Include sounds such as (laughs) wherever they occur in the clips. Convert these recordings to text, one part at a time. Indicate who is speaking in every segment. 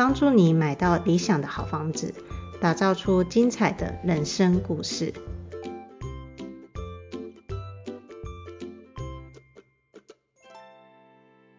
Speaker 1: 帮助你买到理想的好房子，打造出精彩的人生故事。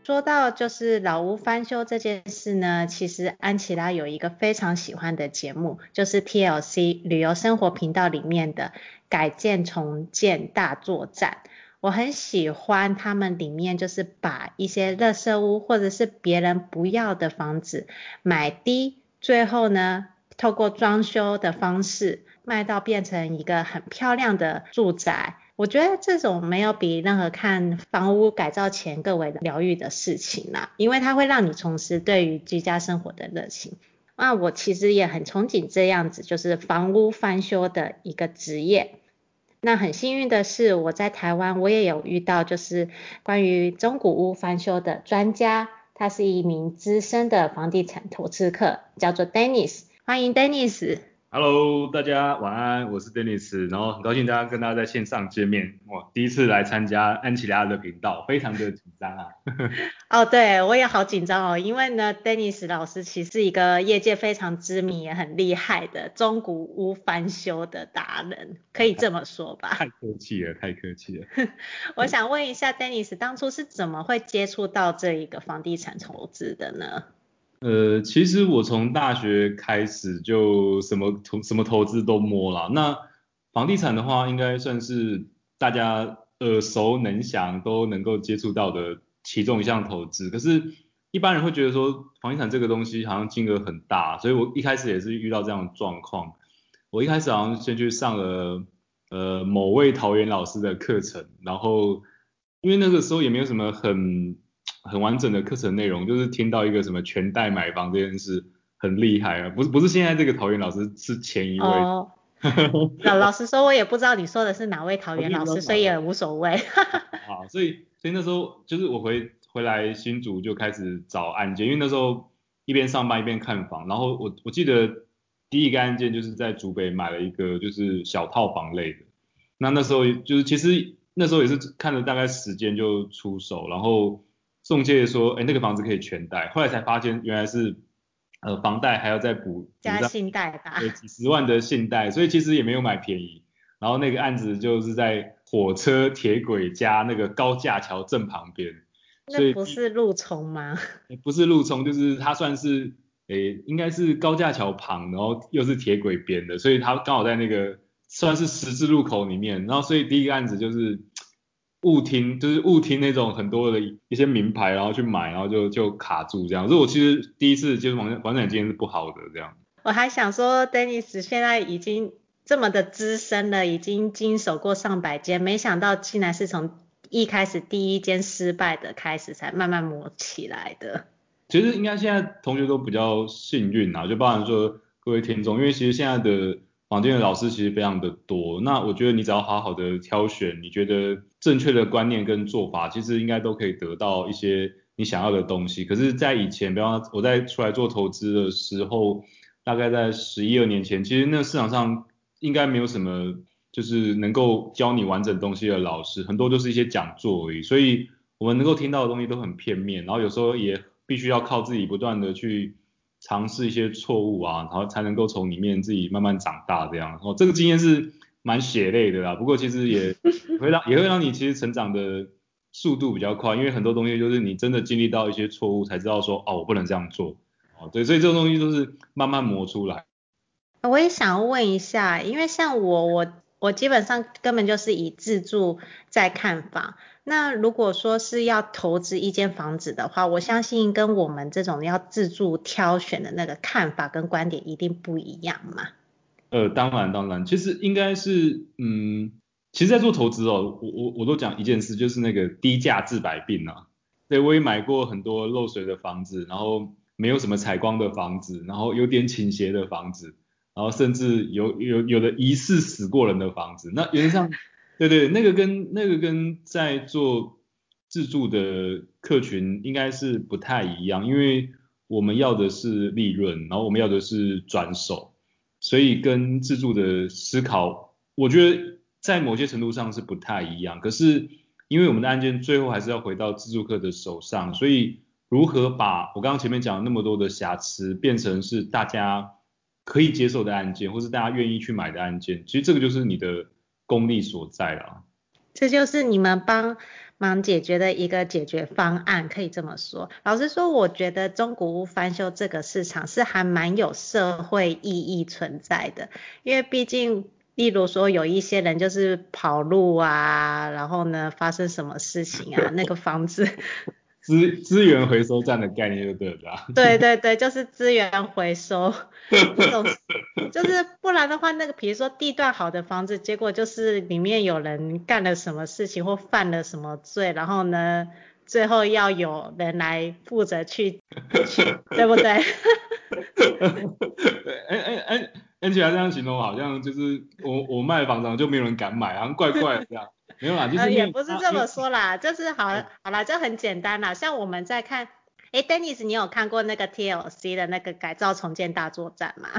Speaker 1: 说到就是老屋翻修这件事呢，其实安琪拉有一个非常喜欢的节目，就是 TLC 旅游生活频道里面的改建重建大作战。我很喜欢他们里面就是把一些垃圾屋或者是别人不要的房子买低，最后呢透过装修的方式卖到变成一个很漂亮的住宅。我觉得这种没有比任何看房屋改造前更为疗愈的事情啦，因为它会让你重拾对于居家生活的热情。那我其实也很憧憬这样子，就是房屋翻修的一个职业。那很幸运的是，我在台湾我也有遇到，就是关于中古屋翻修的专家，他是一名资深的房地产投资客，叫做 Dennis，欢迎 Dennis。
Speaker 2: Hello，大家晚安，我是 Dennis，然后很高兴大家跟大家在线上见面，哇，第一次来参加安琪拉的频道，非常的紧张啊。(laughs)
Speaker 1: 哦，对，我也好紧张哦，因为呢，Dennis 老师其实是一个业界非常知名也很厉害的中古屋翻修的达人，可以这么说吧？(laughs)
Speaker 2: 太客气了，太客气了。(laughs)
Speaker 1: 我想问一下 Dennis，当初是怎么会接触到这一个房地产投资的呢？
Speaker 2: 呃，其实我从大学开始就什么投什么投资都摸了。那房地产的话，应该算是大家耳熟能详都能够接触到的其中一项投资。可是，一般人会觉得说房地产这个东西好像金额很大，所以我一开始也是遇到这样的状况。我一开始好像先去上了呃某位桃园老师的课程，然后因为那个时候也没有什么很。很完整的课程内容，就是听到一个什么全贷买房这件事很厉害啊，不是不是现在这个桃园老师是前一位。哦、(laughs)
Speaker 1: 老老实说，我也不知道你说的是哪位桃园老师，所以也无所谓。(laughs)
Speaker 2: 好，所以所以那时候就是我回回来新竹就开始找案件，因为那时候一边上班一边看房，然后我我记得第一个案件就是在竹北买了一个就是小套房类的，那那时候就是其实那时候也是看了大概时间就出手，然后。中介说，哎，那个房子可以全贷，后来才发现原来是，呃，房贷还要再补
Speaker 1: 加信贷吧，
Speaker 2: 对，几十万的信贷，所以其实也没有买便宜。然后那个案子就是在火车铁轨加那个高架桥正旁边，所以
Speaker 1: 那不是路冲吗？(laughs)
Speaker 2: 不是路冲，就是它算是，哎，应该是高架桥旁，然后又是铁轨边的，所以它刚好在那个算是十字路口里面。然后所以第一个案子就是。误听就是误听那种很多的一些名牌，然后去买，然后就就卡住这样。所以我其实第一次接触房房产经验是不好的这样。
Speaker 1: 我还想说，Dennis 现在已经这么的资深了，已经经手过上百间，没想到竟然是从一开始第一间失败的开始，才慢慢磨起来的。
Speaker 2: 其实应该现在同学都比较幸运啊，就包含说各位听众，因为其实现在的。房间的老师其实非常的多，那我觉得你只要好好的挑选，你觉得正确的观念跟做法，其实应该都可以得到一些你想要的东西。可是，在以前，比方我在出来做投资的时候，大概在十一二年前，其实那市场上应该没有什么就是能够教你完整东西的老师，很多都是一些讲座而已。所以我们能够听到的东西都很片面，然后有时候也必须要靠自己不断的去。尝试一些错误啊，然后才能够从里面自己慢慢长大这样。哦，这个经验是蛮血泪的啦，不过其实也 (laughs) 会让也会让你其实成长的速度比较快，因为很多东西就是你真的经历到一些错误才知道说，哦，我不能这样做。哦，对，所以这种东西都是慢慢磨出来。
Speaker 1: 我也想问一下，因为像我我。我基本上根本就是以自助在看房。那如果说是要投资一间房子的话，我相信跟我们这种要自助挑选的那个看法跟观点一定不一样嘛。
Speaker 2: 呃，当然当然，其实应该是，嗯，其实，在做投资哦，我我我都讲一件事，就是那个低价治百病啊。对，我也买过很多漏水的房子，然后。没有什么采光的房子，然后有点倾斜的房子，然后甚至有有有的疑似死过人的房子。那原则上，对对，那个跟那个跟在做自助的客群应该是不太一样，因为我们要的是利润，然后我们要的是转手，所以跟自助的思考，我觉得在某些程度上是不太一样。可是因为我们的案件最后还是要回到自助客的手上，所以如何把我刚刚前面讲的那么多的瑕疵变成是大家可以接受的案件，或是大家愿意去买的案件，其实这个就是你的功力所在了。
Speaker 1: 这就是你们帮忙解决的一个解决方案，可以这么说。老实说，我觉得中古屋翻修这个市场是还蛮有社会意义存在的，因为毕竟。例如说有一些人就是跑路啊，然后呢发生什么事情啊，(laughs) 那个房子
Speaker 2: 资资源回收站的概念就对了。(laughs)
Speaker 1: 对对对，就是资源回收，(laughs) 就是不然的话，那个比如说地段好的房子，结果就是里面有人干了什么事情或犯了什么罪，然后呢最后要有人来负责去去，(laughs) 对不对？
Speaker 2: 哎哎哎。听起来这样形容，好像就是我我卖房子就没有人敢买，好像怪怪的这样。没有啦，就是、呃、
Speaker 1: 也不是这么说啦，就是好好啦，就很简单啦。像我们在看，哎，Dennis，你有看过那个 TLC 的那个改造重建大作战吗？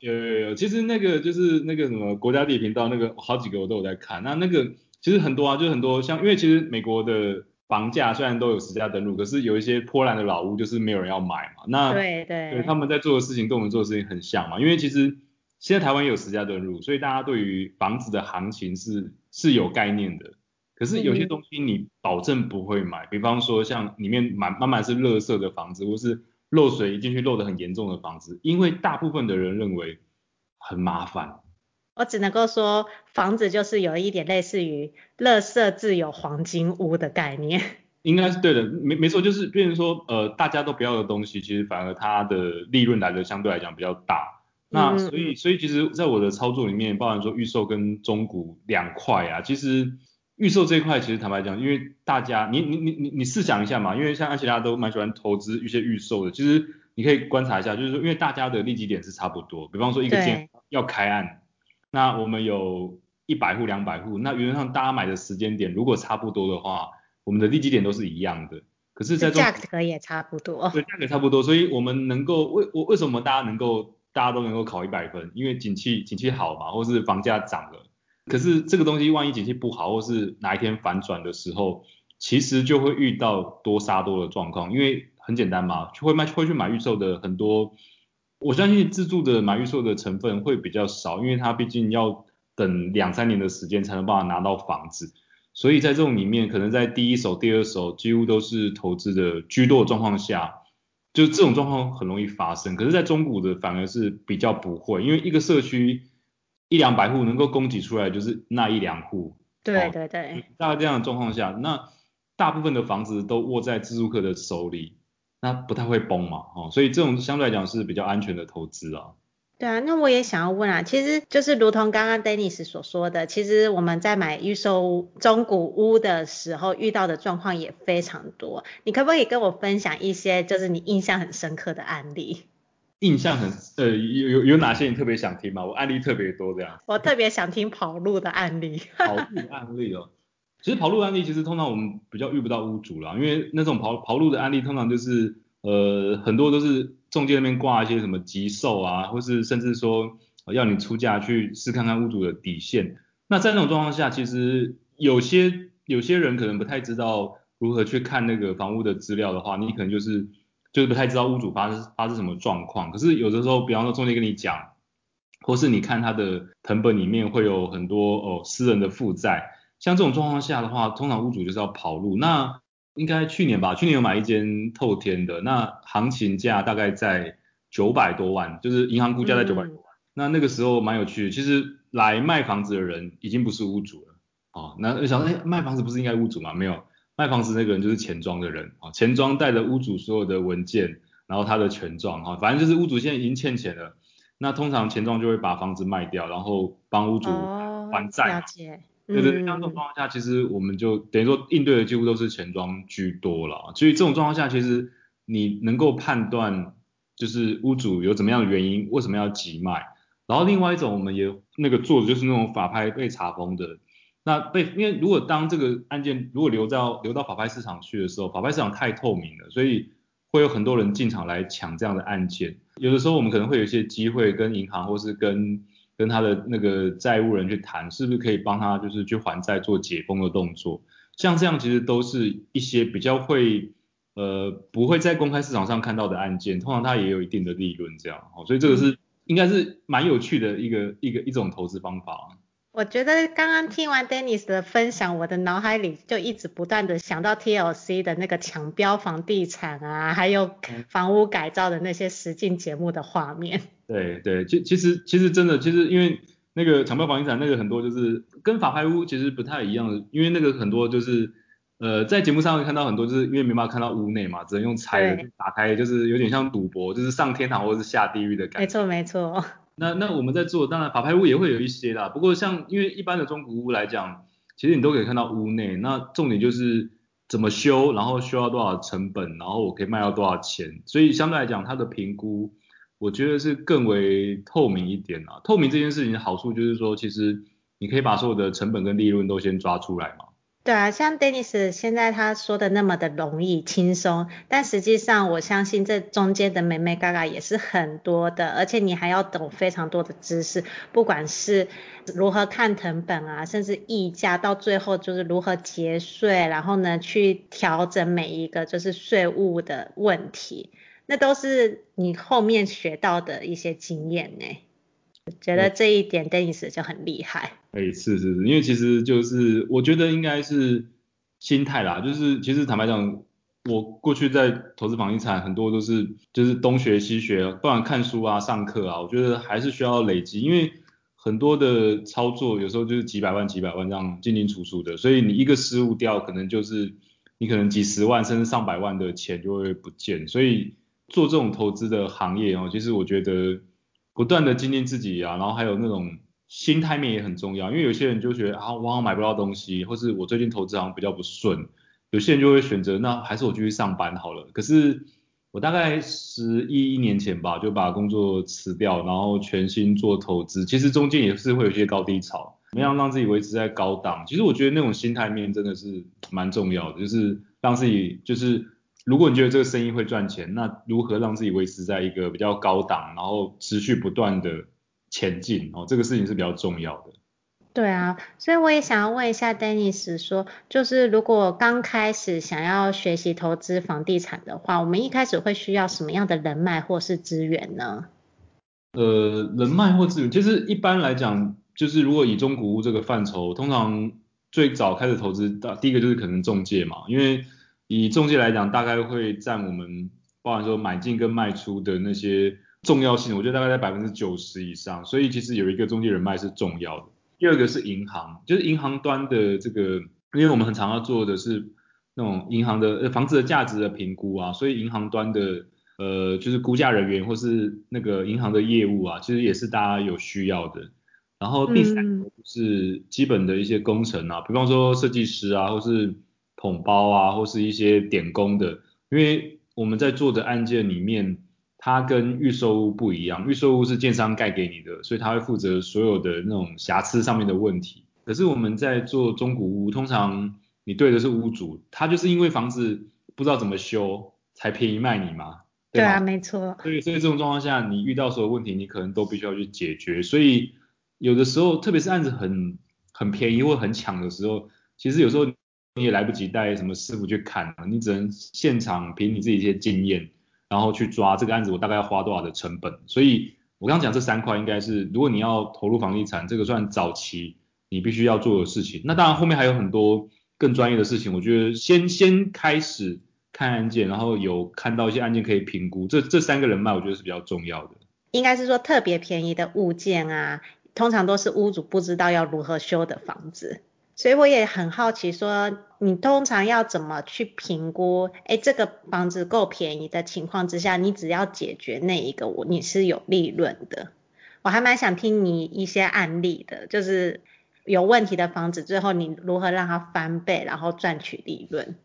Speaker 2: 有有有，其实那个就是那个什么国家地理频道那个好几个我都有在看。那那个其实很多啊，就是很多像因为其实美国的房价虽然都有实价登录，可是有一些破烂的老屋就是没有人要买嘛。那
Speaker 1: 对对，
Speaker 2: 对他们在做的事情跟我们做的事情很像嘛，因为其实。现在台湾也有实价登录，所以大家对于房子的行情是是有概念的。可是有些东西你保证不会买，比方说像里面满满满是垃圾的房子，或是漏水一进去漏得很严重的房子，因为大部分的人认为很麻烦。
Speaker 1: 我只能够说，房子就是有一点类似于垃圾自有黄金屋的概念。(laughs)
Speaker 2: 应该是对的，没没错，就是变成说，呃，大家都不要的东西，其实反而它的利润来的相对来讲比较大。那所以所以其实，在我的操作里面，包含说预售跟中股两块啊，其实预售这一块，其实坦白讲，因为大家你你你你你试想一下嘛，因为像安琪拉都蛮喜欢投资一些预售的，其实你可以观察一下，就是说，因为大家的利基点是差不多，比方说一个建要开案，那我们有一百户两百户，那原则上大家买的时间点如果差不多的话，我们的利基点都是一样的，可是在
Speaker 1: 价格也差不多，
Speaker 2: 对，价格差不多，所以我们能够为我为什么大家能够大家都能够考一百分，因为景气景气好嘛，或是房价涨了。可是这个东西万一景气不好，或是哪一天反转的时候，其实就会遇到多杀多的状况。因为很简单嘛，会卖会去买预售的很多，我相信自住的买预售的成分会比较少，因为它毕竟要等两三年的时间才能办法拿到房子。所以在这种里面，可能在第一手、第二手几乎都是投资的居多的状况下。就这种状况很容易发生，可是，在中古的反而是比较不会，因为一个社区一两百户能够供给出来就是那一两户。
Speaker 1: 对对对。
Speaker 2: 大概这样的状况下，那大部分的房子都握在自住客的手里，那不太会崩嘛，哦，所以这种相对来讲是比较安全的投资啊。
Speaker 1: 对啊，那我也想要问啊，其实就是如同刚刚 Dennis 所说的，其实我们在买预售中古屋的时候遇到的状况也非常多。你可不可以跟我分享一些就是你印象很深刻的案例？
Speaker 2: 印象很呃有有有哪些你特别想听吗？我案例特别多这样。
Speaker 1: 我特别想听跑路的案例。
Speaker 2: 跑路案例哦，其实跑路案例其实通常我们比较遇不到屋主啦，因为那种跑跑路的案例通常就是呃很多都是。中介那边挂一些什么急售啊，或是甚至说要你出价去试看看屋主的底线。那在那种状况下，其实有些有些人可能不太知道如何去看那个房屋的资料的话，你可能就是就是不太知道屋主发生发生什么状况。可是有的时候，比方说中介跟你讲，或是你看他的成本里面会有很多哦私人的负债，像这种状况下的话，通常屋主就是要跑路。那应该去年吧，去年有买一间透天的，那行情价大概在九百多万，就是银行估价在九百多万。嗯、那那个时候蛮有趣的，其实来卖房子的人已经不是屋主了，哦，那想说，哎，卖房子不是应该屋主吗？没有，卖房子那个人就是钱庄的人，啊、哦，钱庄带着屋主所有的文件，然后他的权状，哈、哦，反正就是屋主现在已经欠钱了，那通常钱庄就会把房子卖掉，然后帮屋主还债。对对，像这种状况下，其实我们就等于说应对的几乎都是钱庄居多了。所以这种状况下，其实你能够判断就是屋主有怎么样的原因，为什么要急卖。然后另外一种我们也那个做的就是那种法拍被查封的，那被因为如果当这个案件如果流到流到法拍市场去的时候，法拍市场太透明了，所以会有很多人进场来抢这样的案件。有的时候我们可能会有一些机会跟银行或是跟跟他的那个债务人去谈，是不是可以帮他就是去还债做解封的动作。像这样其实都是一些比较会呃不会在公开市场上看到的案件，通常它也有一定的利润这样，哦，所以这个是。应该是蛮有趣的一个一个一种投资方法。
Speaker 1: 我觉得刚刚听完 Dennis 的分享，我的脑海里就一直不断的想到 TLC 的那个抢标房地产啊，还有房屋改造的那些实境节目的画面。
Speaker 2: 对对，其其实其实真的，其实因为那个抢票房地产那个很多就是跟法拍屋其实不太一样的，因为那个很多就是。呃，在节目上会看到很多，就是因为没办法看到屋内嘛，只能用猜的打开，就是有点像赌博，就是上天堂或者是下地狱的感觉。
Speaker 1: 没错没错。(laughs)
Speaker 2: 那那我们在做，当然法拍屋也会有一些啦，不过像因为一般的中古屋来讲，其实你都可以看到屋内，那重点就是怎么修，然后需要多少成本，然后我可以卖到多少钱，所以相对来讲它的评估，我觉得是更为透明一点啊。透明这件事情的好处就是说，其实你可以把所有的成本跟利润都先抓出来嘛。
Speaker 1: 对啊，像 Dennis 现在他说的那么的容易轻松，但实际上我相信这中间的眉眉嘎嘎也是很多的，而且你还要懂非常多的知识，不管是如何看成本啊，甚至溢价，到最后就是如何节税，然后呢去调整每一个就是税务的问题，那都是你后面学到的一些经验呢。觉得这一点 Dennis 就很厉害。
Speaker 2: 哎、是是是，因为其实就是我觉得应该是心态啦，就是其实坦白讲，我过去在投资房地产很多都是就是东学西学，不管看书啊、上课啊，我觉得还是需要累积，因为很多的操作有时候就是几百万、几百万这样进进出出的，所以你一个失误掉，可能就是你可能几十万甚至上百万的钱就会不见，所以做这种投资的行业哦，其实我觉得。不断的精进自己啊，然后还有那种心态面也很重要，因为有些人就觉得啊，我好像买不到东西，或是我最近投资好像比较不顺，有些人就会选择那还是我继续上班好了。可是我大概十一年前吧，就把工作辞掉，然后全心做投资。其实中间也是会有一些高低潮，怎么样让自己维持在高档？其实我觉得那种心态面真的是蛮重要的，就是让自己就是。如果你觉得这个生意会赚钱，那如何让自己维持在一个比较高档，然后持续不断的前进哦，这个事情是比较重要的。
Speaker 1: 对啊，所以我也想要问一下 Dennis 说，就是如果刚开始想要学习投资房地产的话，我们一开始会需要什么样的人脉或是资源呢？
Speaker 2: 呃，人脉或资源，其实一般来讲，就是如果以中古屋这个范畴，通常最早开始投资，第一个就是可能中介嘛，因为以中介来讲，大概会占我们包含说买进跟卖出的那些重要性，我觉得大概在百分之九十以上。所以其实有一个中介人脉是重要的。第二个是银行，就是银行端的这个，因为我们很常要做的是那种银行的房子的价值的评估啊，所以银行端的呃就是估价人员或是那个银行的业务啊，其实也是大家有需要的。然后第三个就是基本的一些工程啊，比方说设计师啊，或是统包啊，或是一些点工的，因为我们在做的案件里面，它跟预售屋不一样，预售屋是建商盖给你的，所以他会负责所有的那种瑕疵上面的问题。可是我们在做中古屋，通常你对的是屋主，他就是因为房子不知道怎么修，才便宜卖你嘛。对，
Speaker 1: 对啊，没错。
Speaker 2: 所以所以这种状况下，你遇到所有问题，你可能都必须要去解决。所以有的时候，特别是案子很很便宜或很抢的时候，其实有时候。你也来不及带什么师傅去看，你只能现场凭你自己一些经验，然后去抓这个案子，我大概要花多少的成本。所以我刚刚讲这三块应该是，如果你要投入房地产，这个算早期你必须要做的事情。那当然后面还有很多更专业的事情，我觉得先先开始看案件，然后有看到一些案件可以评估，这这三个人脉我觉得是比较重要的。
Speaker 1: 应该是说特别便宜的物件啊，通常都是屋主不知道要如何修的房子。所以我也很好奇，说你通常要怎么去评估？哎，这个房子够便宜的情况之下，你只要解决那一个，我你是有利润的。我还蛮想听你一些案例的，就是有问题的房子，最后你如何让它翻倍，然后赚取利润。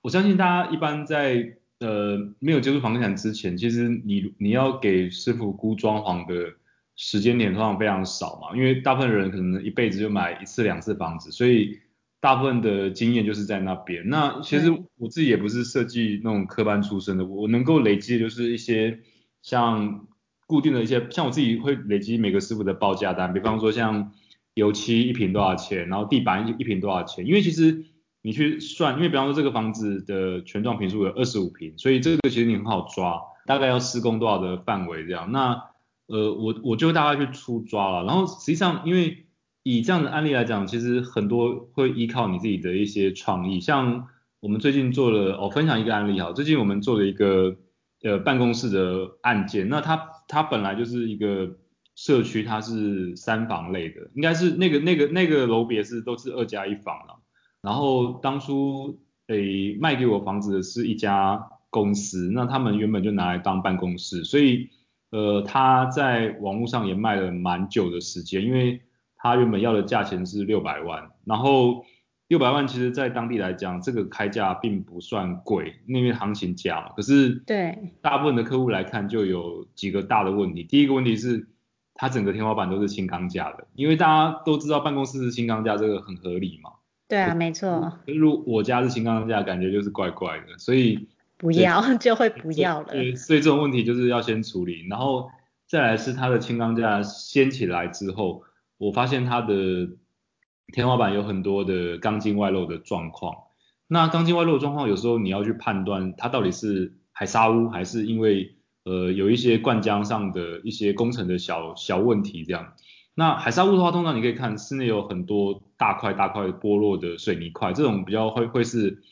Speaker 2: 我相信大家一般在呃没有接触房地产之前，其实你你要给师傅估装潢的时间点通常非常少嘛，因为大部分人可能一辈子就买一次两次房子，所以大部分的经验就是在那边。那其实我自己也不是设计那种科班出身的，我能够累积的就是一些像固定的一些，像我自己会累积每个师傅的报价单，比方说像油漆一瓶多少钱，然后地板一瓶多少钱，因为其实你去算，因为比方说这个房子的全幢坪数有二十五坪，所以这个其实你很好抓，大概要施工多少的范围这样。那呃，我我就大概去粗抓了，然后实际上因为以这样的案例来讲，其实很多会依靠你自己的一些创意，像我们最近做了，我、哦、分享一个案例哈，最近我们做了一个呃办公室的案件，那它它本来就是一个社区，它是三房类的，应该是那个那个那个楼别是都是二加一房了，然后当初诶卖给我房子的是一家公司，那他们原本就拿来当办公室，所以。呃，他在网络上也卖了蛮久的时间，因为他原本要的价钱是六百万，然后六百万其实在当地来讲，这个开价并不算贵，因为行情价嘛。可是对大部分的客户来看，就有几个大的问题。第一个问题是，它整个天花板都是轻钢架的，因为大家都知道办公室是轻钢架，这个很合理嘛。
Speaker 1: 对啊，没错。
Speaker 2: 如我家是轻钢架，感觉就是怪怪的，所以。
Speaker 1: 不要 (laughs) 就会不要了。
Speaker 2: 对，所以这种问题就是要先处理，然后再来是它的轻钢架掀起来之后，我发现它的天花板有很多的钢筋外露的状况。那钢筋外露的状况，有时候你要去判断它到底是海砂屋还是因为呃有一些灌浆上的一些工程的小小问题这样。那海砂屋的话，通常你可以看室内有很多大块大块剥落的水泥块，这种比较会会是。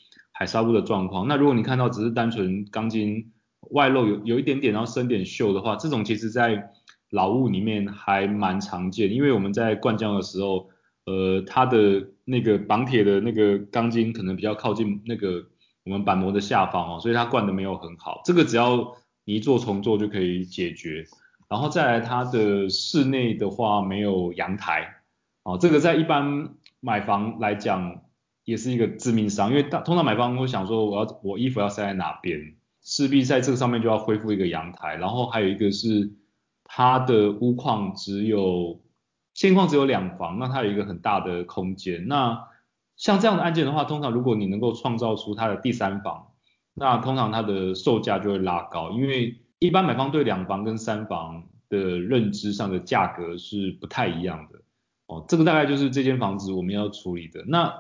Speaker 2: 海砂屋的状况，那如果你看到只是单纯钢筋外露有有一点点，然后生点锈的话，这种其实在老屋里面还蛮常见，因为我们在灌浆的时候，呃，它的那个绑铁的那个钢筋可能比较靠近那个我们板模的下方哦，所以它灌的没有很好，这个只要一做重做就可以解决。然后再来它的室内的话没有阳台，哦，这个在一般买房来讲。也是一个致命伤，因为大通常买方会想说，我要我衣服要塞在哪边，势必在这个上面就要恢复一个阳台，然后还有一个是它的屋况只有现况只有两房，那它有一个很大的空间。那像这样的案件的话，通常如果你能够创造出它的第三房，那通常它的售价就会拉高，因为一般买方对两房跟三房的认知上的价格是不太一样的。哦，这个大概就是这间房子我们要处理的。那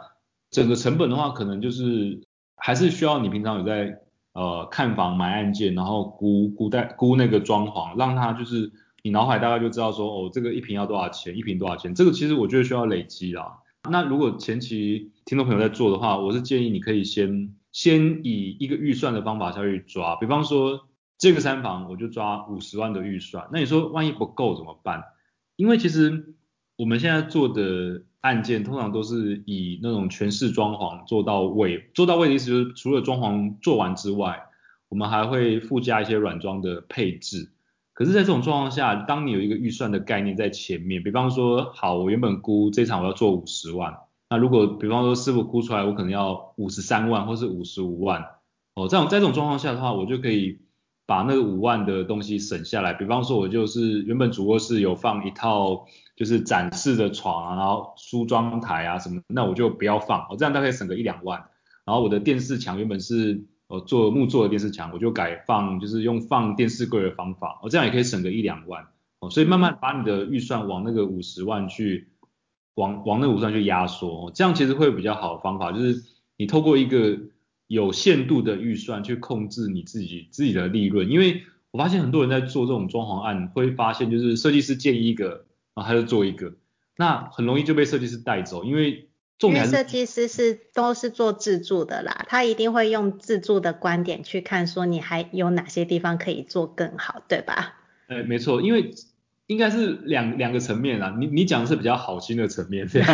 Speaker 2: 整个成本的话，可能就是还是需要你平常有在呃看房买案件，然后估估带估那个装潢，让他就是你脑海大概就知道说哦，这个一平要多少钱，一平多少钱，这个其实我觉得需要累积啦。那如果前期听众朋友在做的话，我是建议你可以先先以一个预算的方法下去抓，比方说这个三房我就抓五十万的预算，那你说万一不够怎么办？因为其实我们现在做的。案件通常都是以那种全室装潢做到位，做到位的意思就是除了装潢做完之外，我们还会附加一些软装的配置。可是，在这种状况下，当你有一个预算的概念在前面，比方说，好，我原本估这场我要做五十万，那如果比方说师傅估出来我可能要五十三万或是五十五万，哦，这种在这种状况下的话，我就可以把那个五万的东西省下来。比方说，我就是原本主卧室有放一套。就是展示的床啊，然后梳妆台啊什么，那我就不要放，我这样大概省个一两万。然后我的电视墙原本是呃做木做的电视墙，我就改放就是用放电视柜的方法，我这样也可以省个一两万。哦，所以慢慢把你的预算往那个五十万去，往往那五十万去压缩，这样其实会比较好的方法，就是你透过一个有限度的预算去控制你自己自己的利润，因为我发现很多人在做这种装潢案，会发现就是设计师建议一个。然后他就做一个，那很容易就被设计师带走，因为重点是设
Speaker 1: 计师是都是做自助的啦，他一定会用自助的观点去看，说你还有哪些地方可以做更好，对吧？
Speaker 2: 哎，没错，因为应该是两两个层面啦，你你讲的是比较好心的层面，这样。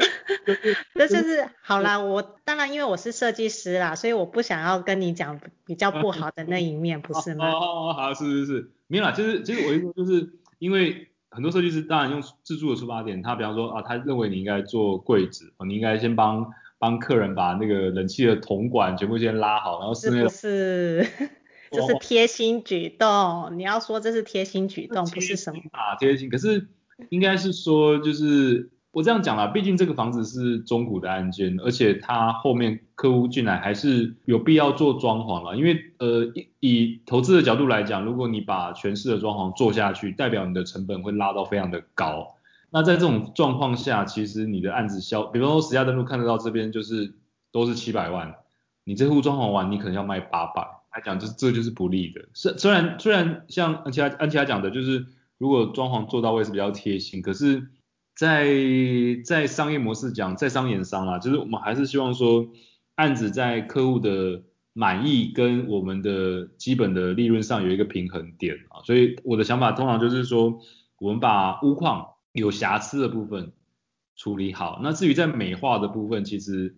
Speaker 2: (laughs) (laughs)
Speaker 1: 这就是好啦，我当然因为我是设计师啦，所以我不想要跟你讲比较不好的那一面，不是吗？
Speaker 2: 哦哦哦，好，是是是，没有啦，就是其实我意思就是因为。很多设计师当然用自助的出发点，他比方说啊，他认为你应该做柜子，你应该先帮帮客人把那个冷气的铜管全部先拉好，然后室内
Speaker 1: 是不是？(laughs) 这是贴心举动，你要说这是贴心举动，不是什么
Speaker 2: 啊贴心，可是应该是说就是。我这样讲啦，毕竟这个房子是中古的案件，而且它后面客户进来还是有必要做装潢了，因为呃以以投资的角度来讲，如果你把全市的装潢做下去，代表你的成本会拉到非常的高。那在这种状况下，其实你的案子销，比方说实价登录看得到这边就是都是七百万，你这户装潢完你可能要卖八百，来讲就是这就是不利的。虽虽然虽然像安琪拉安琪拉讲的，就是如果装潢做到位是比较贴心，可是。在在商业模式讲，在商言商啦，就是我们还是希望说，案子在客户的满意跟我们的基本的利润上有一个平衡点啊，所以我的想法通常就是说，我们把屋况有瑕疵的部分处理好，那至于在美化的部分，其实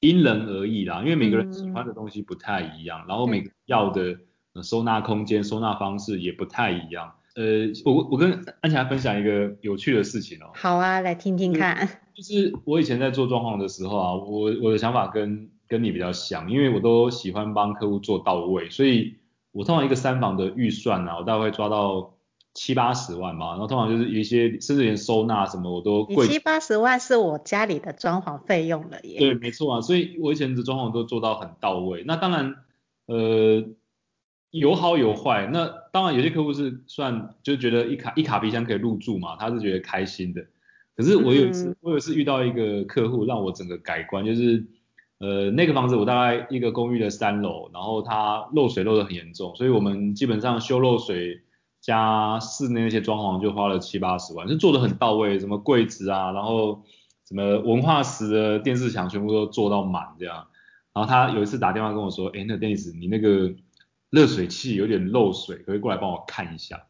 Speaker 2: 因人而异啦，因为每个人喜欢的东西不太一样，嗯、然后每个要的收纳空间、收纳方式也不太一样。呃，我我跟安琪拉分享一个有趣的事情哦。
Speaker 1: 好啊，来听听看。
Speaker 2: 就是我以前在做装潢的时候啊，我我的想法跟跟你比较像，因为我都喜欢帮客户做到位，所以我通常一个三房的预算啊，我大概会抓到七八十万嘛，然后通常就是有一些甚至连收纳什么我都贵。
Speaker 1: 七八十万是我家里的装潢费用了耶。
Speaker 2: 对，没错啊，所以我以前的装潢都做到很到位。那当然，呃。有好有坏，那当然有些客户是算就觉得一卡一卡皮箱可以入住嘛，他是觉得开心的。可是我有一次，嗯、我有一次遇到一个客户让我整个改观，就是呃那个房子我大概一个公寓的三楼，然后它漏水漏得很严重，所以我们基本上修漏水加室内那些装潢就花了七八十万，就做得很到位，什么柜子啊，然后什么文化石的电视墙全部都做到满这样。然后他有一次打电话跟我说，哎，那 Dennis 你那个。热水器有点漏水，可以过来帮我看一下。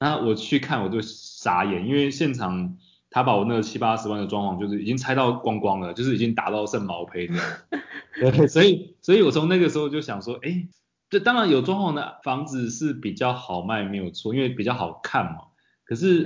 Speaker 2: 那我去看我就傻眼，因为现场他把我那个七八十万的装潢就是已经拆到光光了，就是已经打到剩毛坯这样。对，(laughs) 所以所以我从那个时候就想说，哎、欸，这当然有装潢的房子是比较好卖没有错，因为比较好看嘛。可是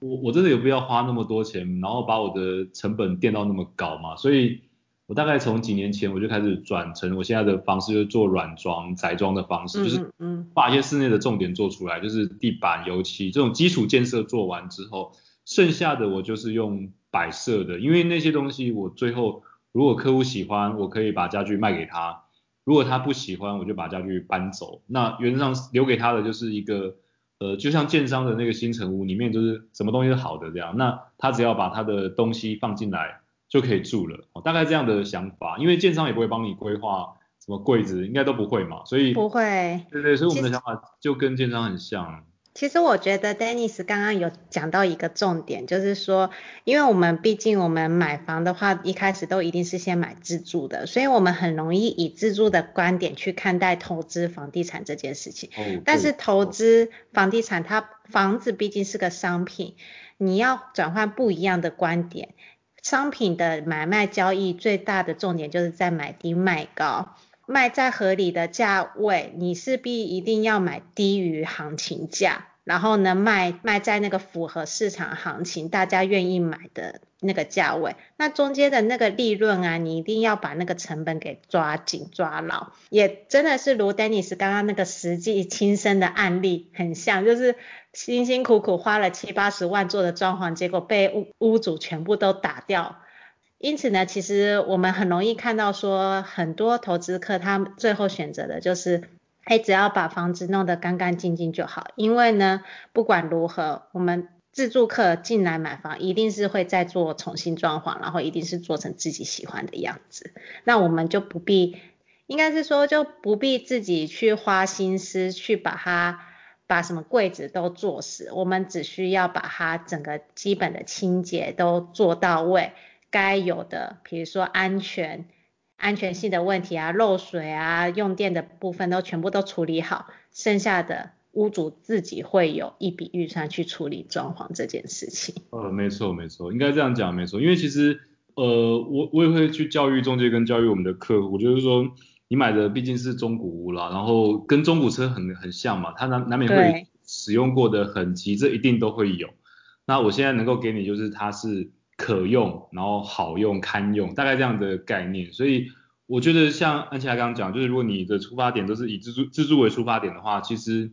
Speaker 2: 我我真的有必要花那么多钱，然后把我的成本垫到那么高嘛？所以。我大概从几年前我就开始转成我现在的方式，就是做软装、宅装的方式，就是把一些室内的重点做出来，就是地板、油漆这种基础建设做完之后，剩下的我就是用摆设的，因为那些东西我最后如果客户喜欢，我可以把家具卖给他；如果他不喜欢，我就把家具搬走。那原则上留给他的就是一个，呃，就像建商的那个新城屋里面就是什么东西是好的这样，那他只要把他的东西放进来。就可以住了，大概这样的想法，因为建商也不会帮你规划什么柜子，应该都不会嘛，所以
Speaker 1: 不会，
Speaker 2: 对对，所以我们的想法就跟建商很像。
Speaker 1: 其实我觉得 Dennis 刚刚有讲到一个重点，就是说，因为我们毕竟我们买房的话，一开始都一定是先买自住的，所以我们很容易以自住的观点去看待投资房地产这件事情。哦，但是投资房地产，它房子毕竟是个商品，你要转换不一样的观点。商品的买卖交易最大的重点就是在买低卖高，卖在合理的价位，你势必一定要买低于行情价，然后呢，卖卖在那个符合市场行情，大家愿意买的那个价位，那中间的那个利润啊，你一定要把那个成本给抓紧抓牢，也真的是如 Dennis 刚刚那个实际亲身的案例很像，就是。辛辛苦苦花了七八十万做的装潢，结果被屋屋主全部都打掉。因此呢，其实我们很容易看到说，很多投资客他最后选择的就是，哎，只要把房子弄得干干净净就好。因为呢，不管如何，我们自住客进来买房，一定是会再做重新装潢，然后一定是做成自己喜欢的样子。那我们就不必，应该是说就不必自己去花心思去把它。把什么柜子都做死，我们只需要把它整个基本的清洁都做到位，该有的，比如说安全、安全性的问题啊、漏水啊、用电的部分都全部都处理好，剩下的屋主自己会有一笔预算去处理装潢这件事情。
Speaker 2: 呃，没错没错，应该这样讲没错，因为其实呃，我我也会去教育中介跟教育我们的客户，就是说。你买的毕竟是中古屋啦，然后跟中古车很很像嘛，它难难免会使用过的痕迹，这一定都会有。那我现在能够给你就是它是可用，然后好用、堪用，大概这样的概念。所以我觉得像安琪拉刚刚讲，就是如果你的出发点都是以自助自助为出发点的话，其实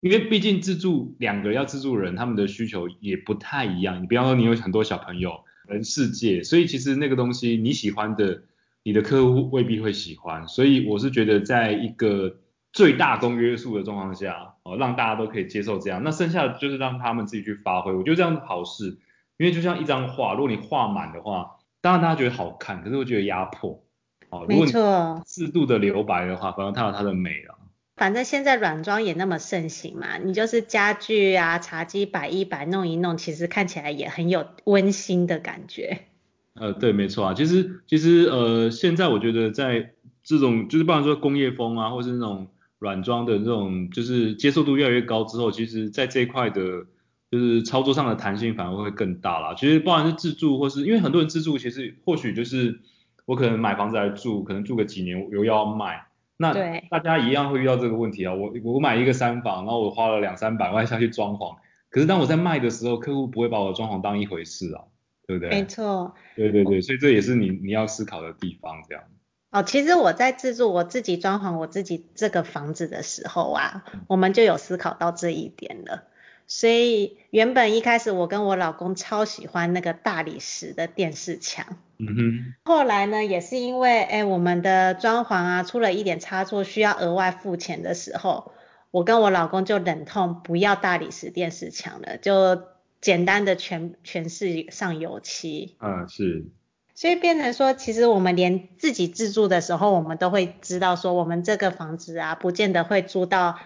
Speaker 2: 因为毕竟自助两个要自助人，他们的需求也不太一样。你比方说你有很多小朋友，人世界，所以其实那个东西你喜欢的，你的客户未必会喜欢。所以我是觉得在一个最大公约数的状况下，哦，让大家都可以接受这样，那剩下的就是让他们自己去发挥。我觉得这样是好事。因为就像一张画，如果你画满的话，当然大家觉得好看，可是会觉得压迫。哦，
Speaker 1: 没错。
Speaker 2: 适度的留白的话，反而它有它的美了。
Speaker 1: 反正现在软装也那么盛行嘛，你就是家具啊、茶几摆一摆、弄一弄，其实看起来也很有温馨的感觉。
Speaker 2: 呃，对，没错啊。其实其实呃，现在我觉得在这种就是不管说工业风啊，或是那种软装的这种，就是接受度越来越高之后，其实在这一块的。就是操作上的弹性反而会更大啦。其实不管是自住或是因为很多人自住，其实或许就是我可能买房子来住，可能住个几年我又要卖。那大家一样会遇到这个问题啊。我我买一个三房，然后我花了两三百万下去装潢，可是当我在卖的时候，客户不会把我的装潢当一回事啊，对不对？
Speaker 1: 没错。
Speaker 2: 对对对，所以这也是你你要思考的地方，这样。
Speaker 1: 哦，其实我在自住我自己装潢我自己这个房子的时候啊，我们就有思考到这一点了。所以原本一开始我跟我老公超喜欢那个大理石的电视墙，
Speaker 2: 嗯哼。
Speaker 1: 后来呢，也是因为哎我们的装潢啊出了一点差错，需要额外付钱的时候，我跟我老公就忍痛不要大理石电视墙了，就简单的全全是上油漆。
Speaker 2: 啊，是。
Speaker 1: 所以变成说，其实我们连自己自住的时候，我们都会知道说，我们这个房子啊，不见得会租到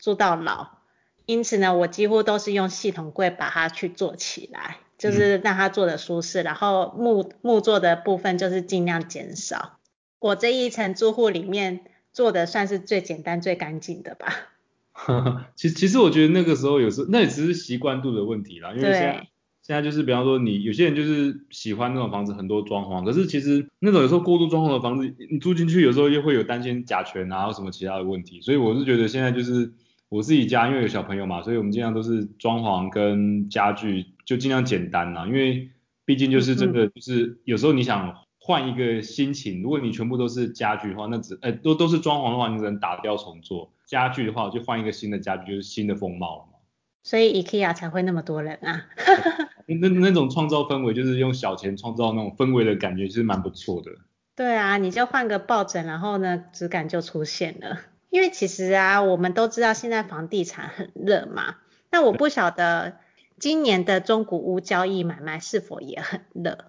Speaker 1: 租到老。因此呢，我几乎都是用系统柜把它去做起来，就是让它做的舒适，嗯、然后木木做的部分就是尽量减少。我这一层住户里面做的算是最简单最干净的吧。(laughs)
Speaker 2: 其实其实我觉得那个时候有时候那也只是习惯度的问题啦，因为现在现在就是比方说你有些人就是喜欢那种房子很多装潢，可是其实那种有时候过度装潢的房子，你住进去有时候又会有担心甲醛啊或什么其他的问题，所以我是觉得现在就是。我自己家因为有小朋友嘛，所以我们尽量都是装潢跟家具就尽量简单啦，因为毕竟就是真的就是有时候你想换一个心情，如果你全部都是家具的话，那只呃都都是装潢的话，你只能打掉重做。家具的话，就换一个新的家具，就是新的风貌了嘛。
Speaker 1: 所以 IKEA 才会那么多人啊。(laughs)
Speaker 2: 那那种创造氛围，就是用小钱创造那种氛围的感觉，其实蛮不错的。
Speaker 1: 对啊，你就换个抱枕，然后呢，质感就出现了。因为其实啊，我们都知道现在房地产很热嘛，那我不晓得今年的中古屋交易买卖是否也很热，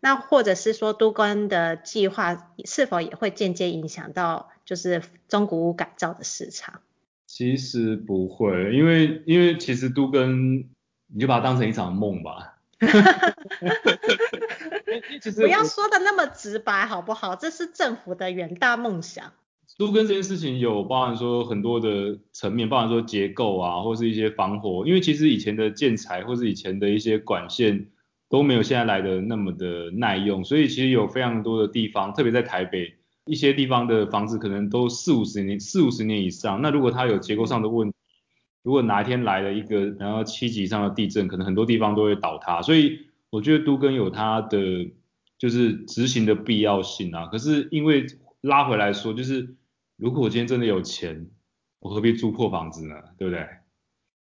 Speaker 1: 那或者是说都更的计划是否也会间接影响到就是中古屋改造的市场？
Speaker 2: 其实不会，因为因为其实都更你就把它当成一场梦吧。(laughs)
Speaker 1: 不要说的那么直白好不好？这是政府的远大梦想。
Speaker 2: 都跟这件事情有包含说很多的层面，包含说结构啊，或是一些防火，因为其实以前的建材或是以前的一些管线都没有现在来的那么的耐用，所以其实有非常多的地方，特别在台北一些地方的房子可能都四五十年、四五十年以上，那如果它有结构上的问题，如果哪一天来了一个然后七级以上的地震，可能很多地方都会倒塌，所以我觉得都跟有它的就是执行的必要性啊，可是因为拉回来说就是。如果我今天真的有钱，我何必住破房子呢？对不对？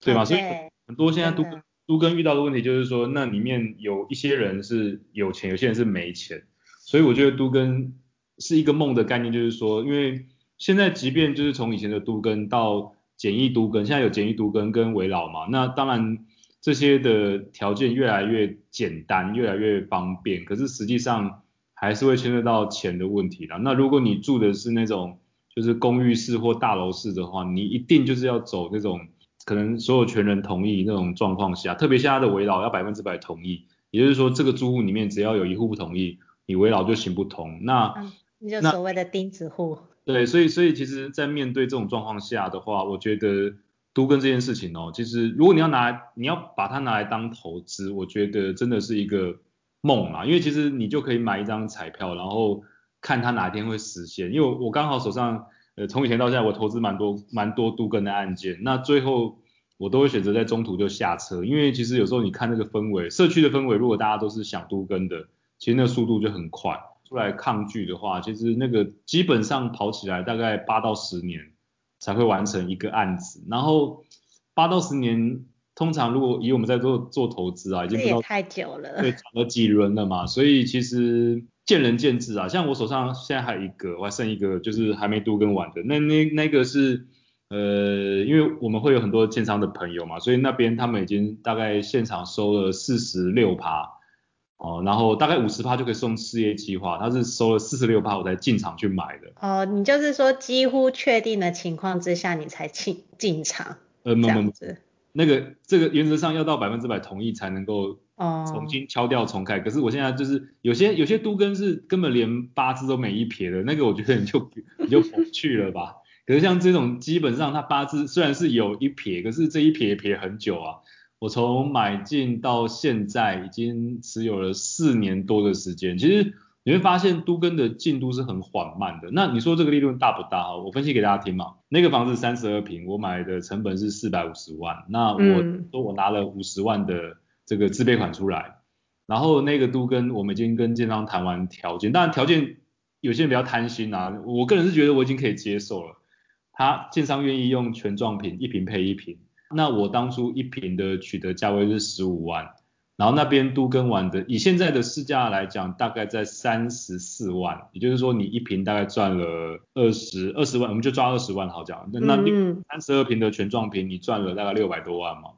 Speaker 2: 对吧？Okay, 所以很多现在都都跟遇到的问题就是说，那里面有一些人是有钱，有些人是没钱。所以我觉得都跟是一个梦的概念，就是说，因为现在即便就是从以前的都跟到简易都跟，现在有简易都跟跟围老嘛，那当然这些的条件越来越简单，越来越方便，可是实际上还是会牵涉到钱的问题啦。那如果你住的是那种就是公寓式或大楼式的话，你一定就是要走那种可能所有权人同意那种状况下，特别现在的围老要百分之百同意，也就是说这个租户里面只要有一户不同意，你围老就行不通。那、嗯、
Speaker 1: 就所谓的钉子户。
Speaker 2: 对，所以所以其实，在面对这种状况下的话，我觉得都跟这件事情哦，其实如果你要拿你要把它拿来当投资，我觉得真的是一个梦啊，因为其实你就可以买一张彩票，然后。看他哪天会实现，因为我刚好手上，呃，从以前到现在，我投资蛮多蛮多都更的案件，那最后我都会选择在中途就下车，因为其实有时候你看那个氛围，社区的氛围，如果大家都是想都更的，其实那速度就很快。出来抗拒的话，其实那个基本上跑起来大概八到十年才会完成一个案子，然后八到十年，通常如果以我们在做做投资啊，已经不知道
Speaker 1: 太久了，
Speaker 2: 对，涨了几轮了嘛，所以其实见仁见智啊。像我手上现在还有一个，我还剩一个，就是还没都跟完的，那那那个是呃，因为我们会有很多建商的朋友嘛，所以那边他们已经大概现场收了四十六趴。哦，然后大概五十趴就可以送事业计划，他是收了四十六趴我才进场去买的。
Speaker 1: 哦，你就是说几乎确定的情况之下你才进进场？呃，没有没有，
Speaker 2: 那个这个原则上要到百分之百同意才能够重新敲掉重开。哦、可是我现在就是有些有些都根是根本连八字都没一撇的，那个我觉得你就你就不去了吧。可是像这种基本上它八字虽然是有一撇，可是这一撇撇很久啊。我从买进到现在已经持有了四年多的时间，其实你会发现都根的进度是很缓慢的。那你说这个利润大不大哈？我分析给大家听嘛。那个房子三十二平，我买的成本是四百五十万，那我说我拿了五十万的这个自备款出来，然后那个都跟我们已经跟建商谈完条件，当然条件有些人比较贪心啊，我个人是觉得我已经可以接受了。他建商愿意用权状坪一瓶配一瓶。那我当初一瓶的取得价位是十五万，然后那边都跟完的，以现在的市价来讲，大概在三十四万，也就是说你一瓶大概赚了二十二十万，我们就抓二十万好讲，那那三十二瓶的权状坪你赚了大概六百多万嘛，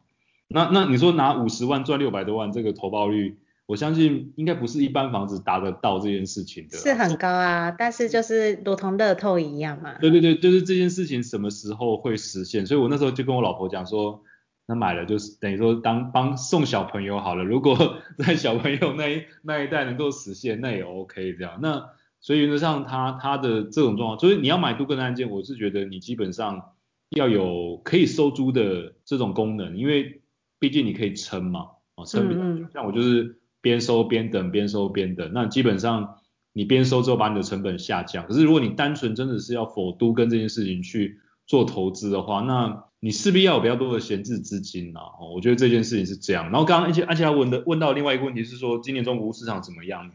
Speaker 2: 那那你说拿五十万赚六百多万，这个投报率？我相信应该不是一般房子达得到这件事情的，
Speaker 1: 是很高啊，但是就是如同乐透一样嘛。
Speaker 2: 对对对，就是这件事情什么时候会实现？所以我那时候就跟我老婆讲说，那买了就是等于说当帮送小朋友好了，如果 (laughs) 在小朋友那一那一代能够实现，那也 OK 这样。那所以原则上他他的这种状况，所以你要买都更的案件，我是觉得你基本上要有可以收租的这种功能，因为毕竟你可以撑嘛，哦撑比较久，像我就是。边收边等，边收边等，那基本上你边收之后把你的成本下降。可是如果你单纯真的是要 for 都跟这件事情去做投资的话，那你势必要有比较多的闲置资金啊。我觉得这件事情是这样。然后刚刚而且而且还问的问到另外一个问题是说，今年中古屋市场怎么样？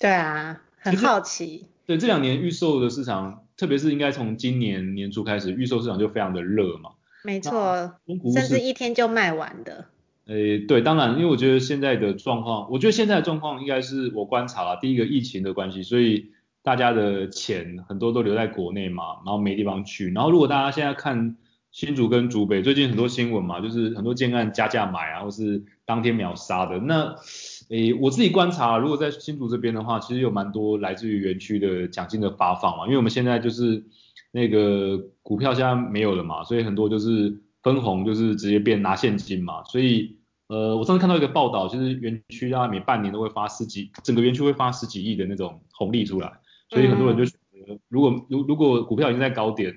Speaker 1: 对啊，很好奇。
Speaker 2: 对，这两年预售的市场，特别是应该从今年年初开始，预售市场就非常的热嘛。
Speaker 1: 没错，甚至一天就卖完的。
Speaker 2: 诶，对，当然，因为我觉得现在的状况，我觉得现在的状况应该是我观察了，第一个疫情的关系，所以大家的钱很多都留在国内嘛，然后没地方去。然后如果大家现在看新竹跟竹北，最近很多新闻嘛，就是很多建案加价买啊，或是当天秒杀的。那，诶，我自己观察，如果在新竹这边的话，其实有蛮多来自于园区的奖金的发放嘛，因为我们现在就是那个股票现在没有了嘛，所以很多就是。分红就是直接变拿现金嘛，所以呃，我上次看到一个报道，就是园区大概每半年都会发十几，整个园区会发十几亿的那种红利出来，所以很多人就选择，如果如如果股票已经在高点，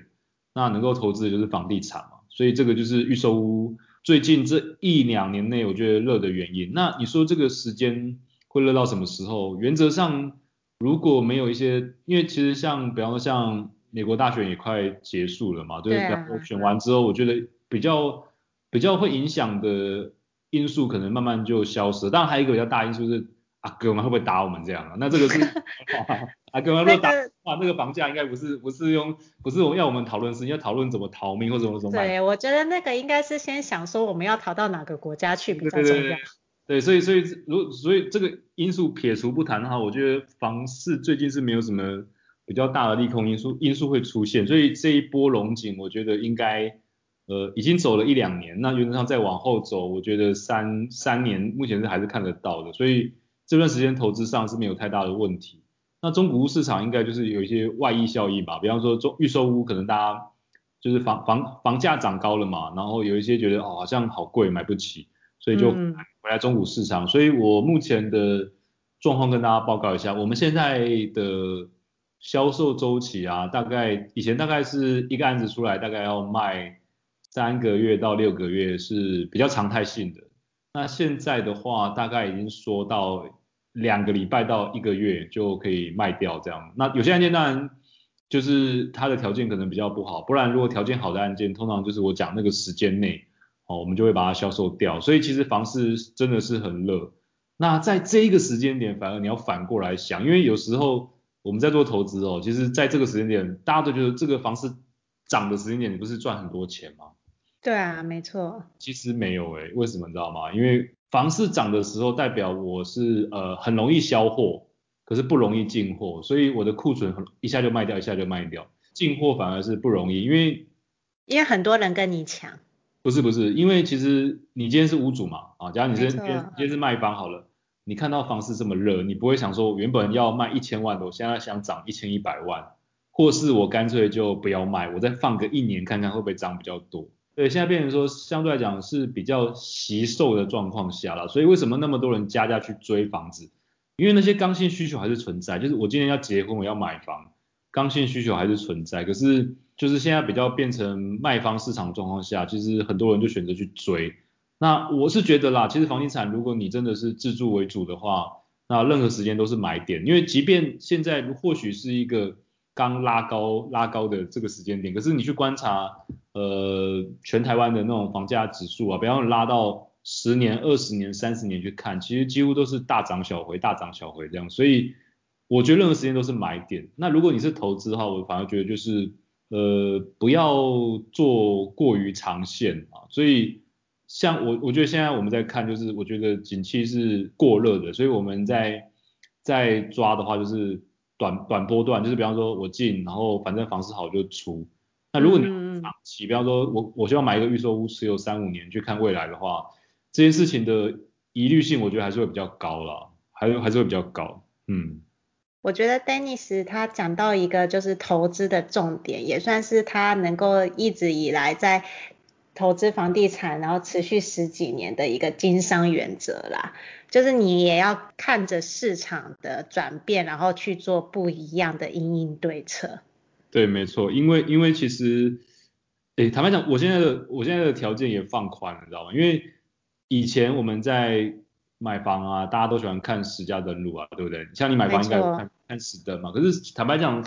Speaker 2: 那能够投资的就是房地产嘛，所以这个就是预售屋最近这一两年内我觉得热的原因。那你说这个时间会热到什么时候？原则上如果没有一些，因为其实像比方说像美国大选也快结束了嘛，对，然后选完之后，我觉得。比较比较会影响的因素可能慢慢就消失，当然还有一个比较大因素是阿哥们会不会打我们这样啊？那这个是 (laughs) 阿哥们如果打的话，那个房价应该不是不是用不是要我们讨论，是要讨论怎么逃命或者怎么怎么买。
Speaker 1: 对，我觉得那个应该是先想说我们要逃到哪个国家去比较重要。
Speaker 2: 对，对，对，对，所以所以如所以这个因素撇除不谈的话，我觉得房市最近是没有什么比较大的利空因素因素会出现，所以这一波龙井我觉得应该。呃，已经走了一两年，那原则上再往后走，我觉得三三年目前是还是看得到的，所以这段时间投资上是没有太大的问题。那中古屋市场应该就是有一些外溢效应吧，比方说中预售屋可能大家就是房房房价涨高了嘛，然后有一些觉得哦好像好贵买不起，所以就回来中古市场。嗯、所以我目前的状况跟大家报告一下，我们现在的销售周期啊，大概以前大概是一个案子出来大概要卖。三个月到六个月是比较常态性的，那现在的话大概已经说到两个礼拜到一个月就可以卖掉这样。那有些案件当然就是它的条件可能比较不好，不然如果条件好的案件，通常就是我讲那个时间内哦，我们就会把它销售掉。所以其实房市真的是很热。那在这一个时间点，反而你要反过来想，因为有时候我们在做投资哦，其实在这个时间点，大家都觉得这个房市涨的时间点，你不是赚很多钱吗？
Speaker 1: 对啊，没错。
Speaker 2: 其实没有诶，为什么你知道吗？因为房市涨的时候，代表我是呃很容易销货，可是不容易进货，所以我的库存很一下就卖掉，一下就卖掉。进货反而是不容易，因为
Speaker 1: 因为很多人跟你抢。
Speaker 2: 不是不是，因为其实你今天是屋主嘛，啊，假如你今天今天是卖方好了，你看到房市这么热，你不会想说原本要卖一千万的，我现在想涨一千一百万，或是我干脆就不要卖，我再放个一年看看会不会涨比较多。对，现在变成说相对来讲是比较惜售的状况下了，所以为什么那么多人加价去追房子？因为那些刚性需求还是存在，就是我今天要结婚，我要买房，刚性需求还是存在，可是。就是现在比较变成卖方市场状况下，其实很多人就选择去追。那我是觉得啦，其实房地产如果你真的是自住为主的话，那任何时间都是买点，因为即便现在或许是一个刚拉高拉高的这个时间点，可是你去观察呃全台湾的那种房价指数啊，比方拉到十年、二十年、三十年去看，其实几乎都是大涨小回、大涨小回这样，所以我觉得任何时间都是买点。那如果你是投资的话，我反而觉得就是。呃，不要做过于长线啊，所以像我，我觉得现在我们在看，就是我觉得景气是过热的，所以我们在在抓的话，就是短短波段，就是比方说我进，然后反正房市好就出。那如果你长期，比方说我我希望买一个预售屋持有三五年去看未来的话，这件事情的疑虑性，我觉得还是会比较高啦，还还是会比较高，嗯。
Speaker 1: 我觉得 Dennis 他讲到一个就是投资的重点，也算是他能够一直以来在投资房地产，然后持续十几年的一个经商原则啦。就是你也要看着市场的转变，然后去做不一样的因应对策。
Speaker 2: 对，没错，因为因为其实，诶，坦白讲，我现在的我现在的条件也放宽了，你知道吗？因为以前我们在买房啊，大家都喜欢看实价登录啊，对不对？像你买房应该看看实登嘛。可是坦白讲，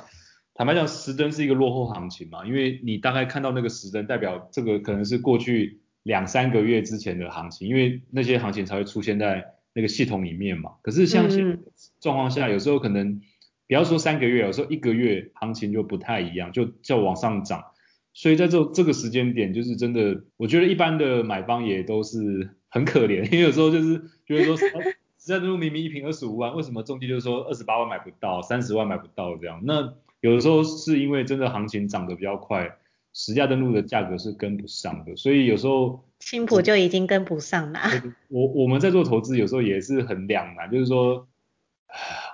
Speaker 2: 坦白讲实登是一个落后行情嘛，因为你大概看到那个实登，代表这个可能是过去两三个月之前的行情，因为那些行情才会出现在那个系统里面嘛。可是像现在状况下，有时候可能不要说三个月，有时候一个月行情就不太一样，就就往上涨。所以在这这个时间点，就是真的，我觉得一般的买方也都是很可怜，因为有时候就是觉得说，实价登录明明一瓶二十五万，为什么中介就是说二十八万买不到，三十万买不到这样？那有的时候是因为真的行情涨得比较快，实价登录的价格是跟不上的，所以有时候
Speaker 1: 新埔就已经跟不上了。
Speaker 2: 我我们在做投资，有时候也是很两难，就是说。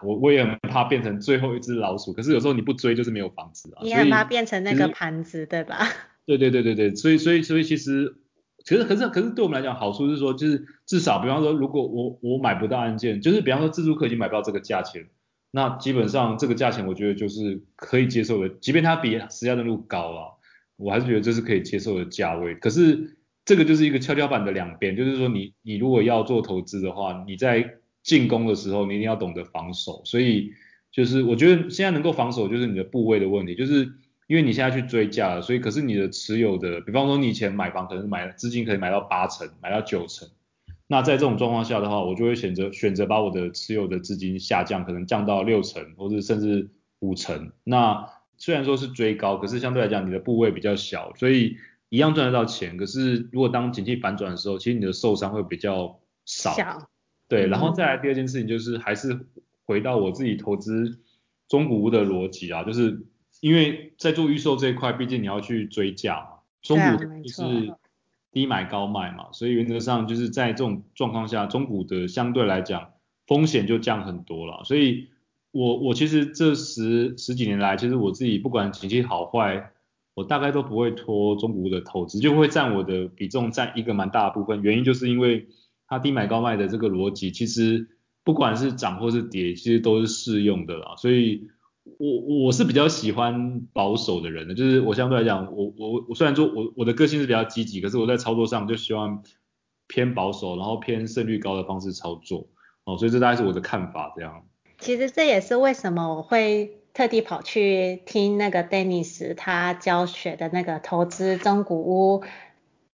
Speaker 2: 我我也很怕变成最后一只老鼠，可是有时候你不追就是没有房子啊。
Speaker 1: 你很怕变成那个盘子，对吧？(laughs)
Speaker 2: 对对对对对，所以所以所以其实，其实可是可是对我们来讲，好处是说，就是至少比方说，如果我我买不到案件，就是比方说自助客已经买不到这个价钱，那基本上这个价钱我觉得就是可以接受的，即便它比实价登录高啊，我还是觉得这是可以接受的价位。可是这个就是一个跷跷板的两边，就是说你你如果要做投资的话，你在进攻的时候，你一定要懂得防守，所以就是我觉得现在能够防守就是你的部位的问题，就是因为你现在去追价，所以可是你的持有的，比方说你以前买房可能买资金可以买到八成，买到九成，那在这种状况下的话，我就会选择选择把我的持有的资金下降，可能降到六成或者甚至五成。那虽然说是追高，可是相对来讲你的部位比较小，所以一样赚得到钱。可是如果当景气反转的时候，其实你的受伤会比较少。小对，然后再来第二件事情就是还是回到我自己投资中古屋的逻辑啊，就是因为在做预售这一块，毕竟你要去追价嘛，中古就是低买高卖嘛，所以原则上就是在这种状况下，中古的相对来讲风险就降很多了。所以我我其实这十十几年来，其实我自己不管景气好坏，我大概都不会拖中古屋的投资，就会占我的比重占一个蛮大的部分，原因就是因为。它低买高卖的这个逻辑，其实不管是涨或是跌，其实都是适用的啦。所以我我是比较喜欢保守的人的，就是我相对来讲，我我我虽然说我我的个性是比较积极，可是我在操作上就希望偏保守，然后偏胜率高的方式操作。哦，所以这大概是我的看法这样。
Speaker 1: 其实这也是为什么我会特地跑去听那个 Dennis 他教学的那个投资中古屋。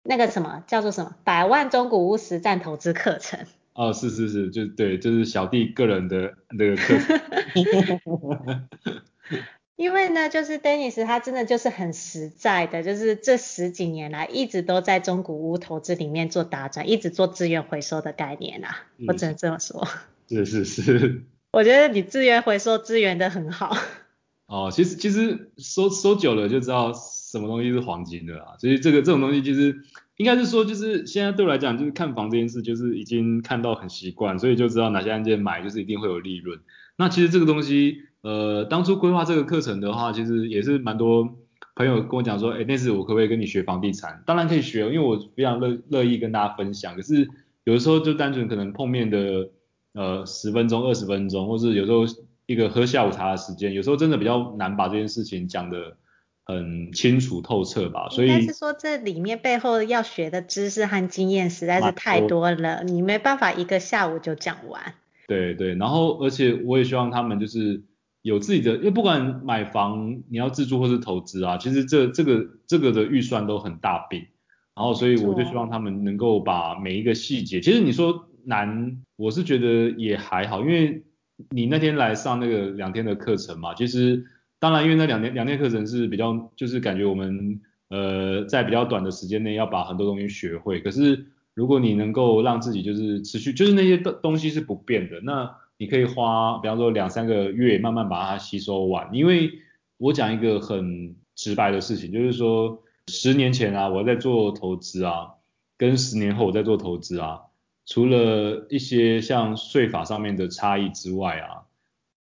Speaker 1: 那个什么叫做什么百万中古屋实战投资课程。
Speaker 2: 哦，是是是，就对，就是小弟个人的那个课程。(laughs) (laughs)
Speaker 1: 因为呢，就是 Dennis 他真的就是很实在的，就是这十几年来一直都在中古屋投资里面做打转，一直做资源回收的概念啊，嗯、我只能这么说。
Speaker 2: 是是是。(laughs)
Speaker 1: 我觉得你资源回收资源的很好。
Speaker 2: 哦，其实其实收收久了就知道什么东西是黄金的啦，所以这个这种东西其实应该是说，就是现在对我来讲，就是看房这件事，就是已经看到很习惯，所以就知道哪些案件买就是一定会有利润。那其实这个东西。呃，当初规划这个课程的话，其实也是蛮多朋友跟我讲说，哎，那次我可不可以跟你学房地产？当然可以学，因为我非常乐乐意跟大家分享。可是有的时候就单纯可能碰面的呃十分钟、二十分钟，或是有时候一个喝下午茶的时间，有时候真的比较难把这件事情讲得很清楚透彻吧。所以
Speaker 1: 应该是说这里面背后要学的知识和经验实在是太多了，你没办法一个下午就讲完。
Speaker 2: 对对，然后而且我也希望他们就是。有自己的，因为不管买房你要自住或是投资啊，其实这这个这个的预算都很大笔，然后所以我就希望他们能够把每一个细节，其实你说难，我是觉得也还好，因为你那天来上那个两天的课程嘛，其实当然因为那两天两天课程是比较，就是感觉我们呃在比较短的时间内要把很多东西学会，可是如果你能够让自己就是持续，就是那些东东西是不变的，那。你可以花，比方说两三个月，慢慢把它吸收完。因为我讲一个很直白的事情，就是说十年前啊，我在做投资啊，跟十年后我在做投资啊，除了一些像税法上面的差异之外啊，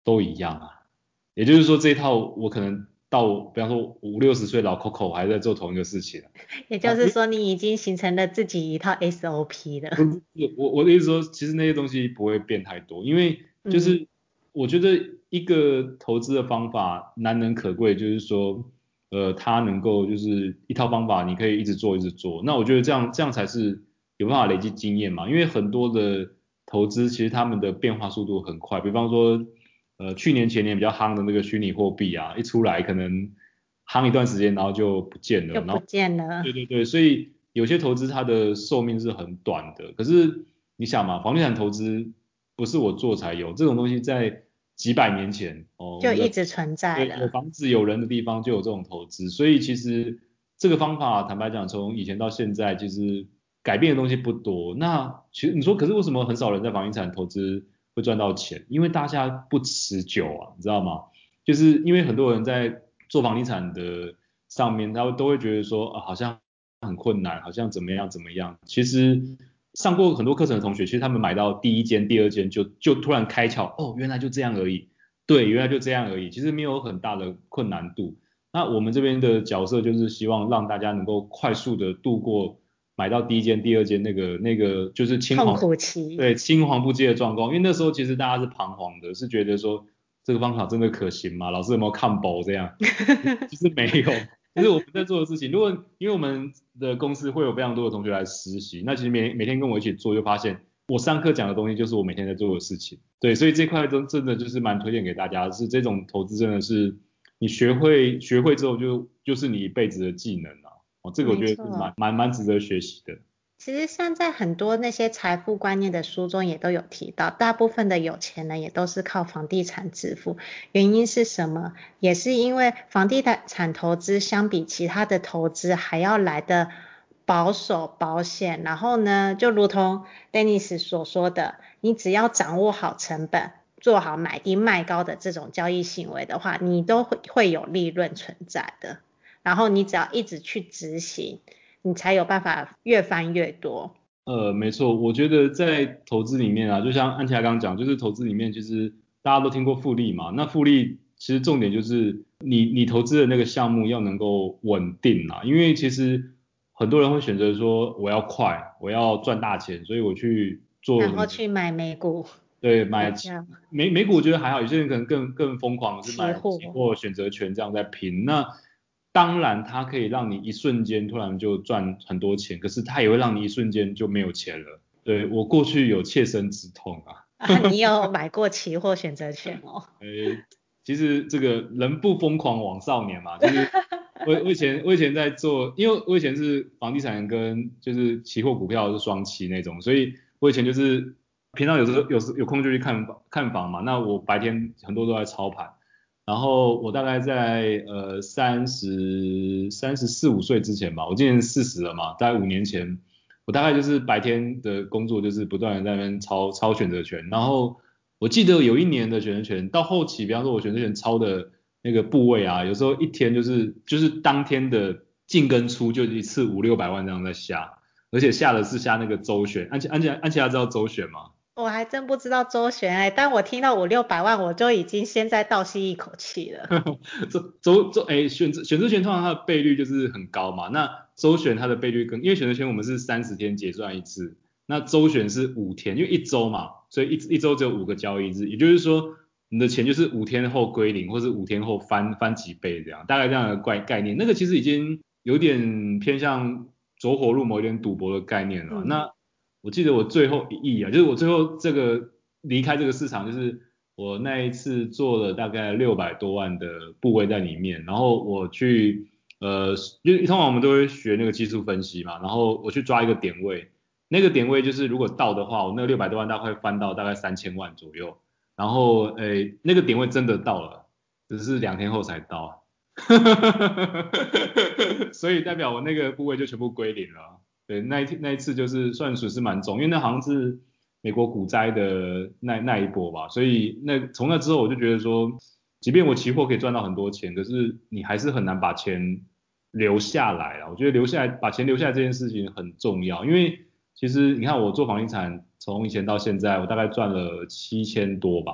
Speaker 2: 都一样啊。也就是说这一套我可能到，比方说五六十岁老 Coco 还在做同一个事情。(laughs)
Speaker 1: 也就是说你已经形成了自己一套 SOP 了。
Speaker 2: 我我的意思说，其实那些东西不会变太多，因为就是我觉得一个投资的方法难能可贵，就是说，呃，它能够就是一套方法，你可以一直做一直做。那我觉得这样这样才是有办法累积经验嘛。因为很多的投资其实他们的变化速度很快，比方说，呃，去年前年比较夯的那个虚拟货币啊，一出来可能夯一段时间，然后就不见了，
Speaker 1: 就不见了。
Speaker 2: 对对对，所以有些投资它的寿命是很短的。可是你想嘛，房地产投资。不是我做才有这种东西，在几百年前哦
Speaker 1: 就一直存在了。
Speaker 2: 有房子有人的地方就有这种投资，所以其实这个方法坦白讲，从以前到现在，其实改变的东西不多。那其实你说，可是为什么很少人在房地产投资会赚到钱？因为大家不持久啊，你知道吗？就是因为很多人在做房地产的上面，他都会觉得说啊，好像很困难，好像怎么样怎么样。其实。上过很多课程的同学，其实他们买到第一间、第二间就就突然开窍，哦，原来就这样而已。对，原来就这样而已。其实没有很大的困难度。那我们这边的角色就是希望让大家能够快速的度过买到第一间、第二间那个那个就是青黄对青黄不接的状况。因为那时候其实大家是彷徨的，是觉得说这个方法真的可行吗？老师有没有看薄这样？(laughs) 其实没有。其实我们在做的事情，如果因为我们的公司会有非常多的同学来实习，那其实每每天跟我一起做，就发现我上课讲的东西就是我每天在做的事情。对，所以这块真真的就是蛮推荐给大家，是这种投资真的是你学会学会之后就就是你一辈子的技能了。哦，这个我觉得是蛮蛮蛮值得学习的。
Speaker 1: 其实像在很多那些财富观念的书中也都有提到，大部分的有钱人也都是靠房地产致富。原因是什么？也是因为房地产投资相比其他的投资还要来的保守保险。然后呢，就如同 Dennis 所说的，你只要掌握好成本，做好买低卖高的这种交易行为的话，你都会会有利润存在的。然后你只要一直去执行。你才有办法越翻越多。
Speaker 2: 呃，没错，我觉得在投资里面啊，就像安琪拉刚刚讲，就是投资里面其实大家都听过复利嘛，那复利其实重点就是你你投资的那个项目要能够稳定啊，因为其实很多人会选择说我要快，我要赚大钱，所以我去做，
Speaker 1: 然后去买美股。
Speaker 2: 对，买美美股我觉得还好，有些人可能更更疯狂是买期货选择权这样在拼那。当然，它可以让你一瞬间突然就赚很多钱，可是它也会让你一瞬间就没有钱了。对，我过去有切身之痛啊。(laughs)
Speaker 1: 啊，你有买过期货选择权哦？
Speaker 2: 诶，(laughs) 其实这个人不疯狂枉少年嘛，就是我我以前我以前在做，因为我以前是房地产跟就是期货股票是双期那种，所以我以前就是平常有时候有时有空就去看房看房嘛。那我白天很多都在操盘，然后我大概在呃三十三十四五岁之前吧，我今年四十了嘛，大概五年前，我大概就是白天的工作就是不断的在那边抄抄选择权，然后我记得有一年的选择权到后期，比方说我选择权抄的。那个部位啊，有时候一天就是就是当天的进跟出就一次五六百万这样在下，而且下的是下那个周选，安琪安琪安琪拉知道周选吗？
Speaker 1: 我还真不知道周旋哎，但我听到五六百万我就已经现在倒吸一口气了。(laughs)
Speaker 2: 周周周哎选择选择权通常它的倍率就是很高嘛，那周旋它的倍率更，因为选择权我们是三十天结算一次，那周旋是五天，因为一周嘛，所以一一周只有五个交易日，也就是说。你的钱就是五天后归零，或是五天后翻翻几倍这样，大概这样的概概念。那个其实已经有点偏向走火入魔，有点赌博的概念了。嗯、那我记得我最后一亿啊，就是我最后这个离开这个市场，就是我那一次做了大概六百多万的部位在里面，然后我去呃，因为通常我们都会学那个技术分析嘛，然后我去抓一个点位，那个点位就是如果到的话，我那个六百多万大概翻到大概三千万左右。然后，诶，那个点位真的到了，只是两天后才到，(laughs) 所以代表我那个部位就全部归零了。对，那一那一次就是算损失蛮重，因为那好像是美国股灾的那那一波吧。所以那从那之后我就觉得说，即便我期货可以赚到很多钱，可是你还是很难把钱留下来啊。我觉得留下来，把钱留下来这件事情很重要，因为其实你看我做房地产。从以前到现在，我大概赚了七千多吧。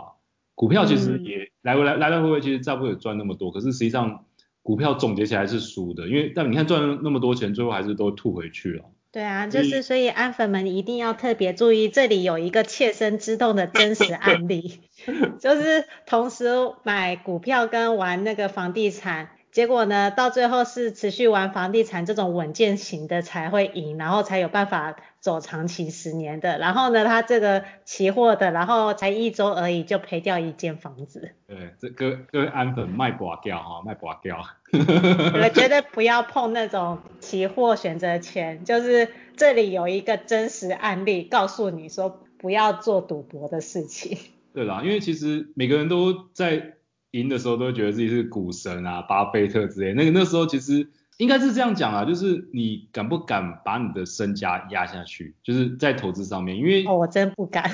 Speaker 2: 股票其实也来回来来来回回，其实差不多也赚那么多。可是实际上股票总结起来是输的，因为但你看赚了那么多钱，最后还是都吐回去了。
Speaker 1: 对啊，就是所以安粉们一定要特别注意，这里有一个切身之痛的真实案例，(laughs) 就是同时买股票跟玩那个房地产。结果呢，到最后是持续玩房地产这种稳健型的才会赢，然后才有办法走长期十年的。然后呢，他这个期货的，然后才一周而已就赔掉一间房子。
Speaker 2: 对，这各各位安粉卖寡掉哈，卖寡掉。
Speaker 1: 我觉得不要碰那种期货选择权，就是这里有一个真实案例，告诉你说不要做赌博的事情。
Speaker 2: 对啦，因为其实每个人都在。赢的时候都会觉得自己是股神啊，巴菲特之类。那个那时候其实应该是这样讲啊，就是你敢不敢把你的身家压下去，就是在投资上面，因为
Speaker 1: 哦，我真不敢。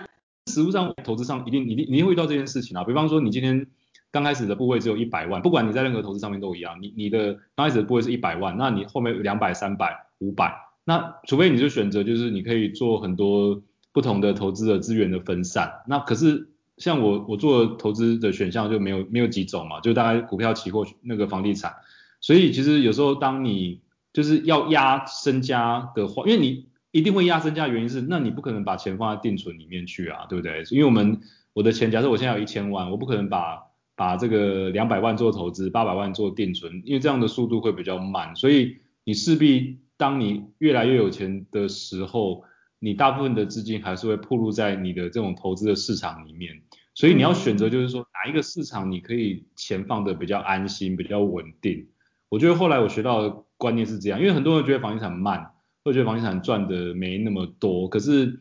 Speaker 1: (laughs)
Speaker 2: 实务上投资上一定一定你一定会遇到这件事情啊。比方说你今天刚开始的部位只有一百万，不管你在任何投资上面都一样，你你的刚开始的部位是一百万，那你后面有两百、三百、五百，那除非你就选择就是你可以做很多不同的投资的资源的分散，那可是。像我我做投资的选项就没有没有几种嘛，就大概股票、期货、那个房地产，所以其实有时候当你就是要压身家的话，因为你一定会压身家原因是，那你不可能把钱放在定存里面去啊，对不对？因为我们我的钱，假设我现在有一千万，我不可能把把这个两百万做投资，八百万做定存，因为这样的速度会比较慢，所以你势必当你越来越有钱的时候。你大部分的资金还是会暴露在你的这种投资的市场里面，所以你要选择就是说哪一个市场你可以钱放的比较安心、比较稳定。我觉得后来我学到的观念是这样，因为很多人觉得房地产慢，会觉得房地产赚的没那么多。可是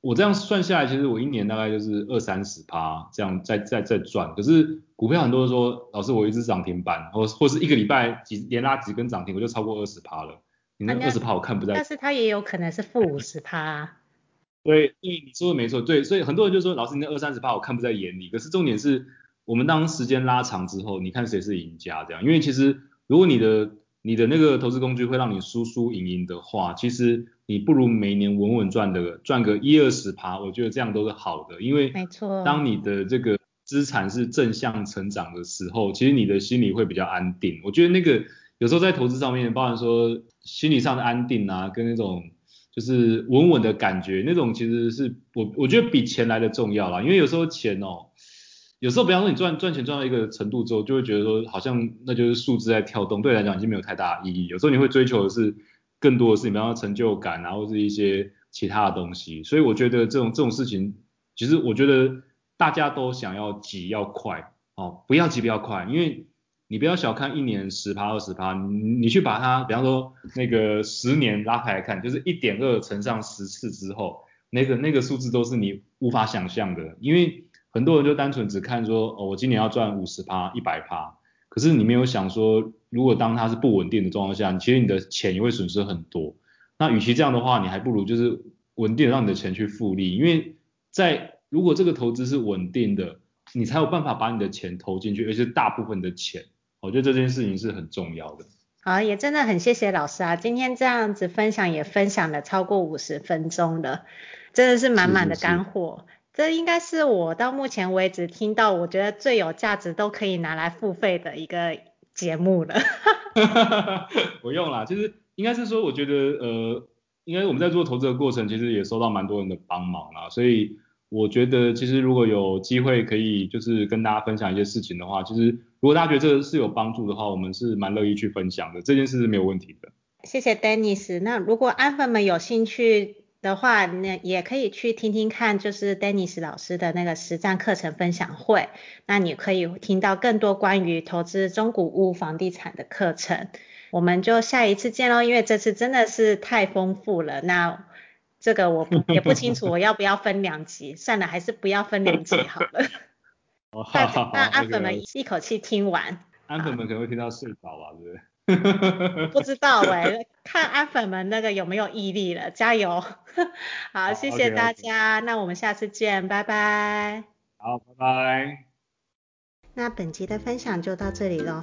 Speaker 2: 我这样算下来，其实我一年大概就是二三十趴这样在在在赚。可是股票很多人说，老师我一直涨停板，或或是一个礼拜几连拉几根涨停，我就超过二十趴了。你那二十趴我看不在，
Speaker 1: 但是它也有可能是负五十趴。(laughs)
Speaker 2: 对，对，你说的没错，对，所以很多人就说，老师你那二三十趴我看不在眼里。可是重点是我们当时间拉长之后，你看谁是赢家这样？因为其实如果你的你的那个投资工具会让你输输赢赢的话，其实你不如每年稳稳赚的赚个一二十趴，我觉得这样都是好的。因为没错，当你的这个资产是正向成长的时候，其实你的心里会比较安定。我觉得那个。有时候在投资上面，包含说心理上的安定啊，跟那种就是稳稳的感觉，那种其实是我我觉得比钱来的重要啦。因为有时候钱哦，有时候比方说你赚赚钱赚到一个程度之后，就会觉得说好像那就是数字在跳动，对来讲已经没有太大意义。有时候你会追求的是更多的事情，比方说成就感啊，或是一些其他的东西。所以我觉得这种这种事情，其实我觉得大家都想要急要快哦，不要急不要快，因为。你不要小看一年十趴二十趴，你去把它，比方说那个十年拉开来看，就是一点二乘上十次之后，那个那个数字都是你无法想象的，因为很多人就单纯只看说，哦，我今年要赚五十趴一百趴，可是你没有想说，如果当它是不稳定的状况下，其实你的钱也会损失很多。那与其这样的话，你还不如就是稳定让你的钱去复利，因为在如果这个投资是稳定的，你才有办法把你的钱投进去，而且大部分的钱。我觉得这件事情是很重要的。
Speaker 1: 好，也真的很谢谢老师啊，今天这样子分享也分享了超过五十分钟了，真的是满满的干货。是是是。这应该是我到目前为止听到我觉得最有价值都可以拿来付费的一个节目了。(laughs) (laughs)
Speaker 2: 不用啦，就是应该是说，我觉得呃，应该我们在做投资的过程，其实也收到蛮多人的帮忙啦，所以我觉得其实如果有机会可以就是跟大家分享一些事情的话，其实。如果大家觉得这个是有帮助的话，我们是蛮乐意去分享的，这件事是没有问题的。
Speaker 1: 谢谢 Dennis。那如果安粉们有兴趣的话，那也可以去听听看，就是 Dennis 老师的那个实战课程分享会。那你可以听到更多关于投资中古屋房地产的课程。我们就下一次见喽，因为这次真的是太丰富了。那这个我不也不清楚 (laughs) 我要不要分两集，算了，还是不要分两集好了。(laughs)
Speaker 2: 哦，(laughs) 好好好，
Speaker 1: 那安粉们一口气听完，
Speaker 2: 安粉们可能会听到睡着吧，对不
Speaker 1: 对？不知道哎、欸，看安粉们那个有没有毅力了，加油！好，谢谢大家，那我们下次见，拜拜。
Speaker 2: 好，拜拜。
Speaker 1: 那本集的分享就到这里喽。